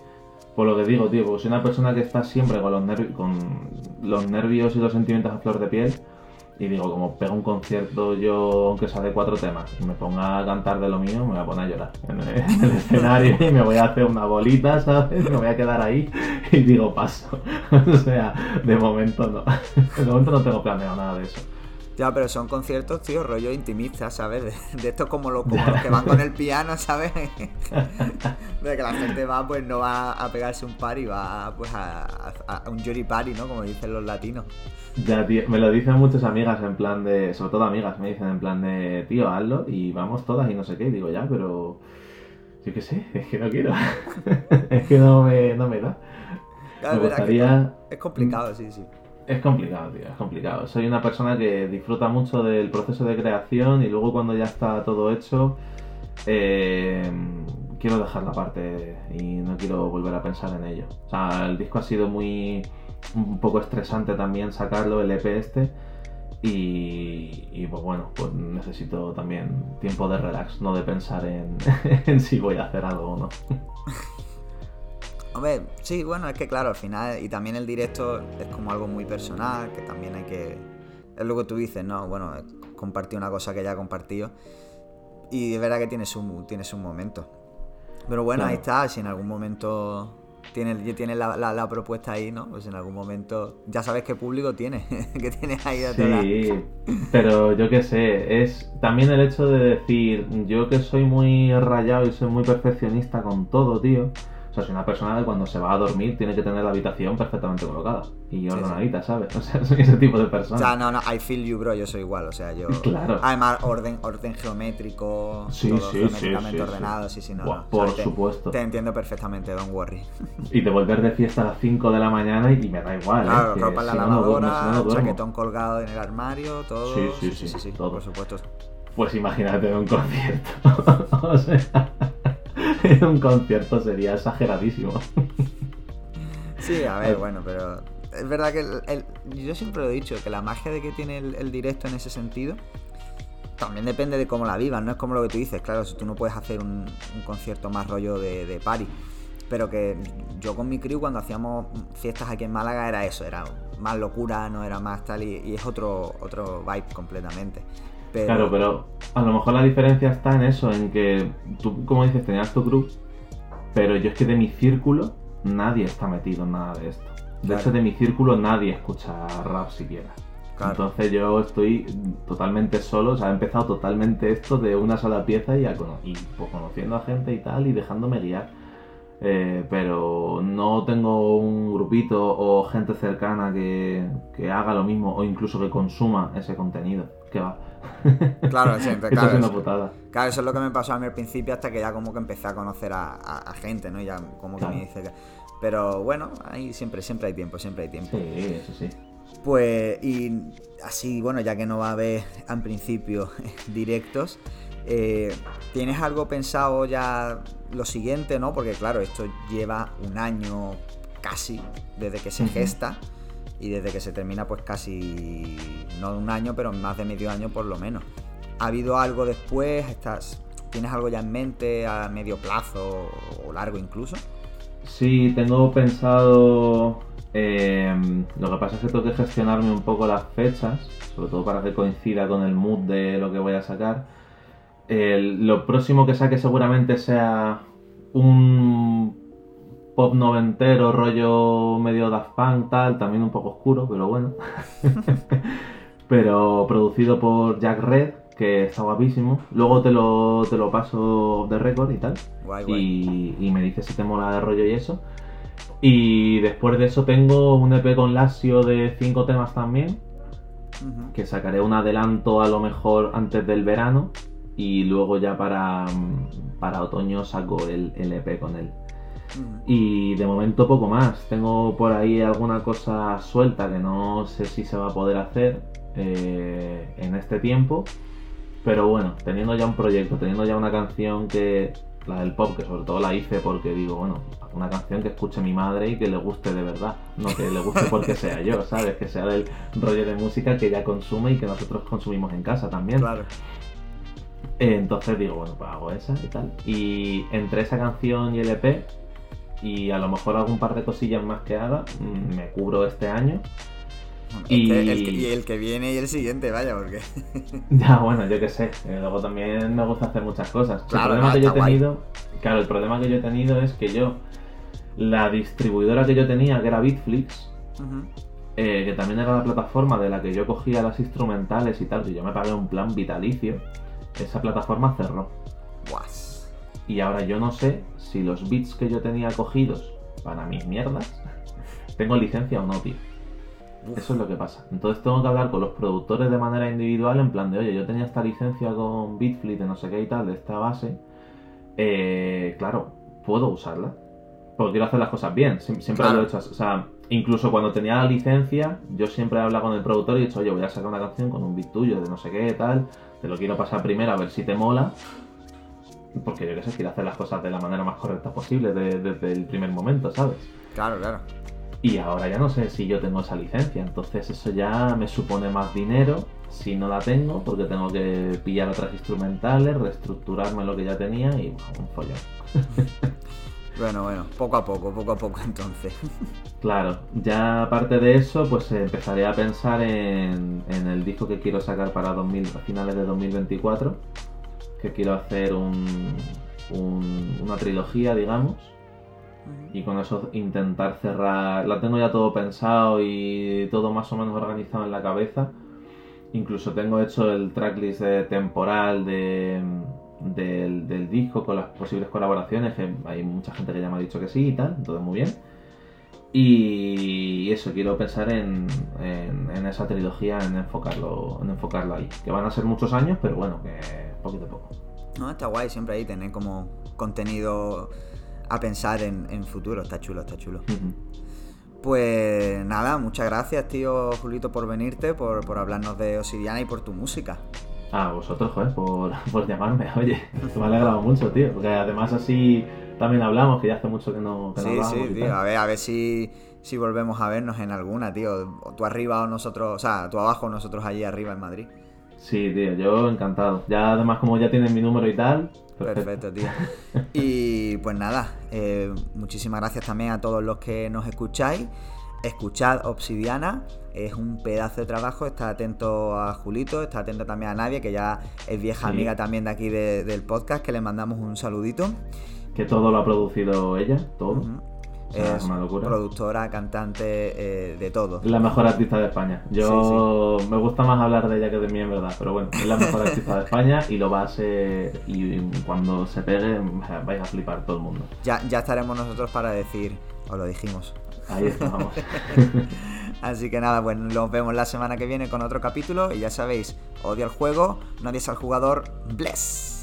por lo que digo, tío, porque soy una persona que está siempre con los, con los nervios y los sentimientos a flor de piel y digo, como pego un concierto yo, aunque sea de cuatro temas, y me ponga a cantar de lo mío, me voy a poner a llorar en el, [laughs] escenario y me voy a hacer una bolita, ¿sabes? Me voy a quedar ahí y digo, paso. [laughs] o sea, de momento no. [laughs] De momento no tengo planeado nada de eso.
Ya, pero son conciertos, tío, rollo intimista, ¿sabes? De, esto como, lo, como los que van con el piano, ¿sabes? [laughs] de que la gente va, pues no va a pegarse un party, va pues a, a, un jury party, ¿no? Como dicen los latinos.
Ya, tío, me lo dicen muchas amigas en plan de, sobre todo amigas, me dicen en plan de, tío, hazlo y vamos todas y no sé qué. Y digo, ya, pero yo qué sé, es que no quiero. [laughs] es que no me, no me da. me gustaría...
Es complicado, sí, sí.
Es complicado, tío, es complicado. Soy una persona que disfruta mucho del proceso de creación y luego cuando ya está todo hecho, eh, quiero dejar la parte y no quiero volver a pensar en ello. O sea, el disco ha sido muy un poco estresante también sacarlo, el EP este. Y, pues bueno, pues necesito también tiempo de relax, no de pensar en, [laughs] en si voy a hacer algo o no. [laughs]
Hombre, sí, bueno, es que claro, al final, y también el directo es como algo muy personal, que también hay que... Es lo que tú dices, ¿no? Bueno, compartir una cosa que ya he compartido. Y es verdad que tienes un, tienes un momento. Pero bueno, ahí está, si en algún momento tienes, tienes la, la, propuesta ahí, ¿no? Pues en algún momento ya sabes qué público tienes, [laughs] que tienes ahí
Sí, pero yo qué sé, es también el hecho de decir, yo que soy muy rayado y soy muy perfeccionista con todo, tío o sea, soy una persona que cuando se va a dormir tiene que tener la habitación perfectamente colocada y ordenadita, ¿sabes? [laughs] O sea, soy ese tipo de persona.
O sea, no, no, I feel you, bro, yo soy igual, o sea, yo... [laughs]
Claro.
Además, orden, orden geométrico,
sí,
todo
sí,
geométricamente ordenado, sí, sí, no.
por supuesto.
Te entiendo perfectamente, don't worry. [laughs]
Y de volver de fiesta a las 5 de la mañana y me da igual,
Claro, ¿eh? ropa en la lavadora, chaquetón colgado en el armario, todo.
Sí, sí, sí, sí, sí, todo.
por supuesto.
Pues imagínate un concierto. o sea... en [laughs] un concierto sería exageradísimo.
Sí, a ver, bueno, pero es verdad que yo siempre lo he dicho, que la magia de que tiene el, directo en ese sentido también depende de cómo la vivas, no es como lo que tú dices, claro, si tú no puedes hacer un, concierto más rollo de, de party, pero que yo con mi crew cuando hacíamos fiestas aquí en Málaga era eso, era más locura, no era más tal, y, y es otro, otro vibe completamente.
Claro, pero a lo mejor la diferencia está en eso, en que tú, como dices, tenías tu crew Pero yo es que de mi círculo nadie está metido en nada de esto. De hecho, de mi círculo nadie escucha rap siquiera. Entonces yo estoy totalmente solo, o sea, he empezado totalmente esto de una sola pieza y, pues, conociendo a gente y tal y dejándome guiar. Eh, pero no tengo un grupito o gente cercana que, haga lo mismo o incluso que consuma ese contenido. Que va. [laughs]
Claro, siempre, claro, eso, claro, eso es lo que me pasó a mí al principio hasta que ya como que empecé a conocer a, gente, ¿no? Y ya como que me dice que... Pero bueno, ahí siempre, siempre hay tiempo, siempre hay tiempo.
Sí, eso sí.
Pues, y así, bueno, ya que no va a haber en principio [laughs] directos, eh, ¿tienes algo pensado ya lo siguiente, no? Porque claro, esto lleva un año casi desde que se gesta y desde que se termina pues casi, no un año, pero más de medio año por lo menos. ¿Ha habido algo después? ¿Estás, ¿Tienes algo ya en mente a medio plazo o largo incluso?
Sí, tengo pensado Em, lo que pasa es que tengo que gestionarme un poco las fechas, sobre todo para que coincida con el mood de lo que voy a sacar. lo próximo que saque seguramente sea un pop noventero, rollo medio Daft Punk, tal, también un poco oscuro, pero bueno. [laughs] pero producido por Jack Red, que está guapísimo. Luego te lo, te lo paso de récord y tal. Y, y, me dices si te mola de rollo y eso. Y después de eso tengo un EP con Lasio de 5 temas también, que sacaré un adelanto a lo mejor antes del verano y luego ya para, para otoño saco el, EP con él. Y de momento poco más. Tengo por ahí alguna cosa suelta que no sé si se va a poder hacer eh, en este tiempo. Pero bueno, teniendo ya un proyecto, teniendo ya una canción que la del pop, que sobre todo la hice porque digo, bueno, una canción que escuche mi madre y que le guste de verdad, no que le guste porque sea yo, [laughs] ¿sabes? Que sea del rollo de música que ella consume y que nosotros consumimos en casa también.
Claro.
Entonces digo, bueno, pues hago esa y tal. Y entre esa canción y el EP, y a lo mejor algún par de cosillas más que haga, mm, me cubro este año
y... El que, viene y el siguiente, vaya, porque. [laughs]
ya, bueno, yo qué sé. Eh, luego también me gusta hacer muchas cosas. el problema que yo he tenido. Claro, el problema que yo he tenido es que yo. La distribuidora que yo tenía, que era Bitflix, eh, que también era la plataforma de la que yo cogía las instrumentales y tal, que yo me pagué un plan vitalicio, esa plataforma cerró. Y ahora yo no sé si los bits que yo tenía cogidos para mis mierdas tengo licencia o no, tío. Eso es lo que pasa. Entonces tengo que hablar con los productores de manera individual en plan de, oye, yo tenía esta licencia con Bitfleet de no sé qué y tal, de esta base. Eh, claro, puedo usarla. Porque quiero hacer las cosas bien. Siempre lo he hecho. O sea, incluso cuando tenía la licencia, yo siempre he hablado con el productor y he dicho, oye, voy a sacar una canción con un beat tuyo de no sé qué y tal. Te lo quiero pasar primero a ver si te mola. Porque yo qué sé, quiero hacer las cosas de la manera más correcta posible desde el primer momento, ¿sabes?
Claro, claro.
Y ahora ya no sé si yo tengo esa licencia, entonces eso ya me supone más dinero si no la tengo, porque tengo que pillar otras instrumentales, reestructurarme lo que ya tenía y un follón. [laughs]
Bueno, bueno, poco a poco, poco a poco entonces. [laughs]
Claro, ya aparte de eso, pues empezaré a pensar en, el disco que quiero sacar para a finales de 2024, que quiero hacer un, una trilogía, digamos, y con eso intentar cerrar. La tengo ya todo pensado y todo más o menos organizado en la cabeza. Incluso tengo hecho el tracklist temporal de, del, disco con las posibles colaboraciones, que hay mucha gente que ya me ha dicho que sí y tal, todo muy bien. Y eso, quiero pensar en, en, esa trilogía, en enfocarlo, en enfocarlo ahí. Que van a ser muchos años, pero bueno, que poquito a poco.
No, está guay siempre ahí tener como contenido a pensar en, futuro. Está chulo, está chulo. Pues nada, muchas gracias, tío Julito, por venirte, por, por hablarnos de Obsidiana y por tu música.
A vosotros, joder, por, llamarme. Oye, me ha alegrado mucho, tío. Porque además así también hablamos, que ya hace mucho que no, que
sí, Sí, tío. A ver, a ver si, si volvemos a vernos en alguna, tío. tú arriba o nosotros, o sea, tú abajo o nosotros allí arriba en Madrid.
Sí, tío, yo encantado. Ya además como ya tienen mi número y tal.
Perfecto, tío. [laughs] Y pues nada, eh, muchísimas gracias también a todos los que nos escucháis. Escuchad Obsidiana, es un pedazo de trabajo, está atento a Julito, está atento también a Nadia, que ya es vieja amiga también de aquí del podcast, que le mandamos un saludito.
que todo lo ha producido ella, todo. O sea,
es
una locura.
productora, cantante, eh, de todo.
La mejor artista de España. Yo me gusta más hablar de ella que de mí en verdad, pero bueno, es la mejor artista de España y lo va a ser. Y cuando se pegue, vais a flipar todo el mundo.
Ya, ya estaremos nosotros para decir, os lo dijimos.
Ahí estamos. [laughs]
Así que nada, pues nos vemos la semana que viene con otro capítulo y ya sabéis, odia el juego, no odies al jugador, bless.